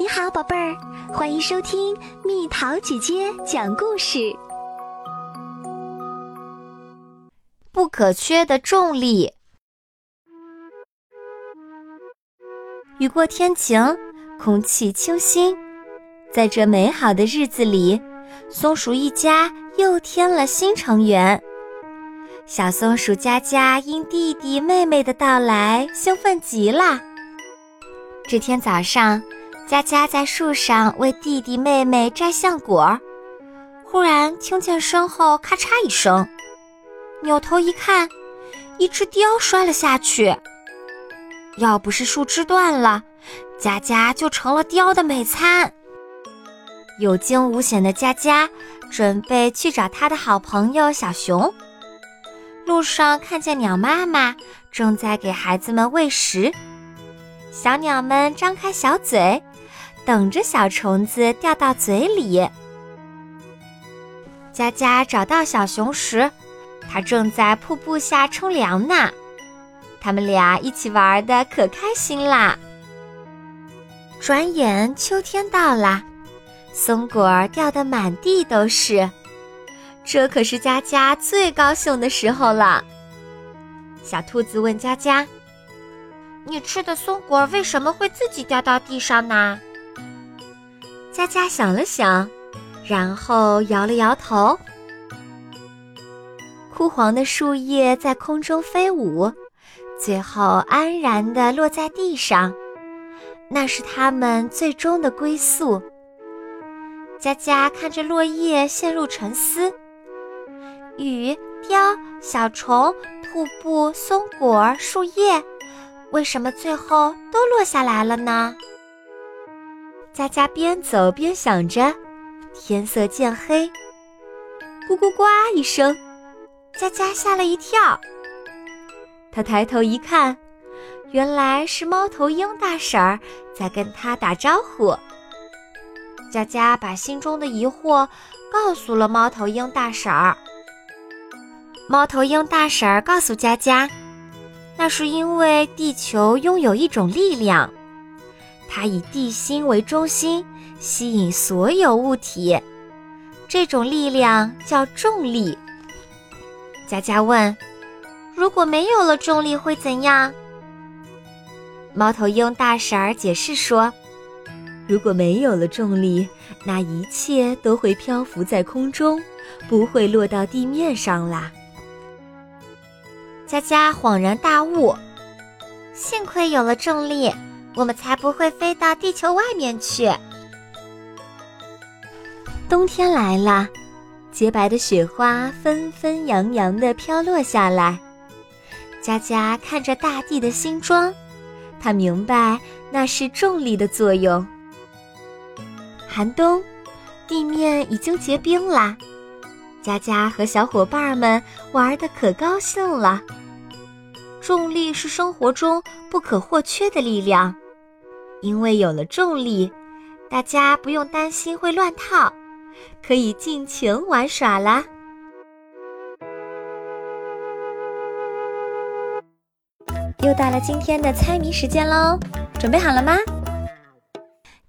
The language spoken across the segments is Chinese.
你好，宝贝儿，欢迎收听蜜桃姐姐讲故事。不可缺的重力。雨过天晴，空气清新，在这美好的日子里，松鼠一家又添了新成员。小松鼠佳佳因弟弟妹妹的到来兴奋极了。这天早上。佳佳在树上为弟弟妹妹摘橡果，忽然听见身后咔嚓一声，扭头一看，一只雕摔了下去。要不是树枝断了，佳佳就成了雕的美餐。有惊无险的佳佳准备去找他的好朋友小熊。路上看见鸟妈妈正在给孩子们喂食，小鸟们张开小嘴。等着小虫子掉到嘴里。佳佳找到小熊时，它正在瀑布下冲凉呢。他们俩一起玩的可开心啦。转眼秋天到了，松果儿掉的满地都是，这可是佳佳最高兴的时候了。小兔子问佳佳：“你吃的松果为什么会自己掉到地上呢？”佳佳想了想，然后摇了摇头。枯黄的树叶在空中飞舞，最后安然地落在地上，那是它们最终的归宿。佳佳看着落叶，陷入沉思：雨、雕、小虫、瀑布、松果、树叶，为什么最后都落下来了呢？佳佳边走边想着，天色渐黑，咕咕呱一声，佳佳吓了一跳。他抬头一看，原来是猫头鹰大婶儿在跟他打招呼。佳佳把心中的疑惑告诉了猫头鹰大婶儿。猫头鹰大婶儿告诉佳佳，那是因为地球拥有一种力量。它以地心为中心，吸引所有物体，这种力量叫重力。佳佳问：“如果没有了重力会怎样？”猫头鹰大婶儿解释说：“如果没有了重力，那一切都会漂浮在空中，不会落到地面上啦。”佳佳恍然大悟：“幸亏有了重力。”我们才不会飞到地球外面去。冬天来了，洁白的雪花纷纷扬扬地飘落下来。佳佳看着大地的新装，她明白那是重力的作用。寒冬，地面已经结冰了。佳佳和小伙伴们玩得可高兴了。重力是生活中不可或缺的力量。因为有了重力，大家不用担心会乱套，可以尽情玩耍啦。又到了今天的猜谜时间喽，准备好了吗？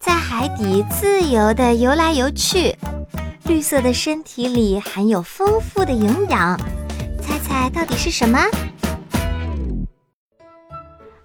在海底自由的游来游去，绿色的身体里含有丰富的营养，猜猜到底是什么？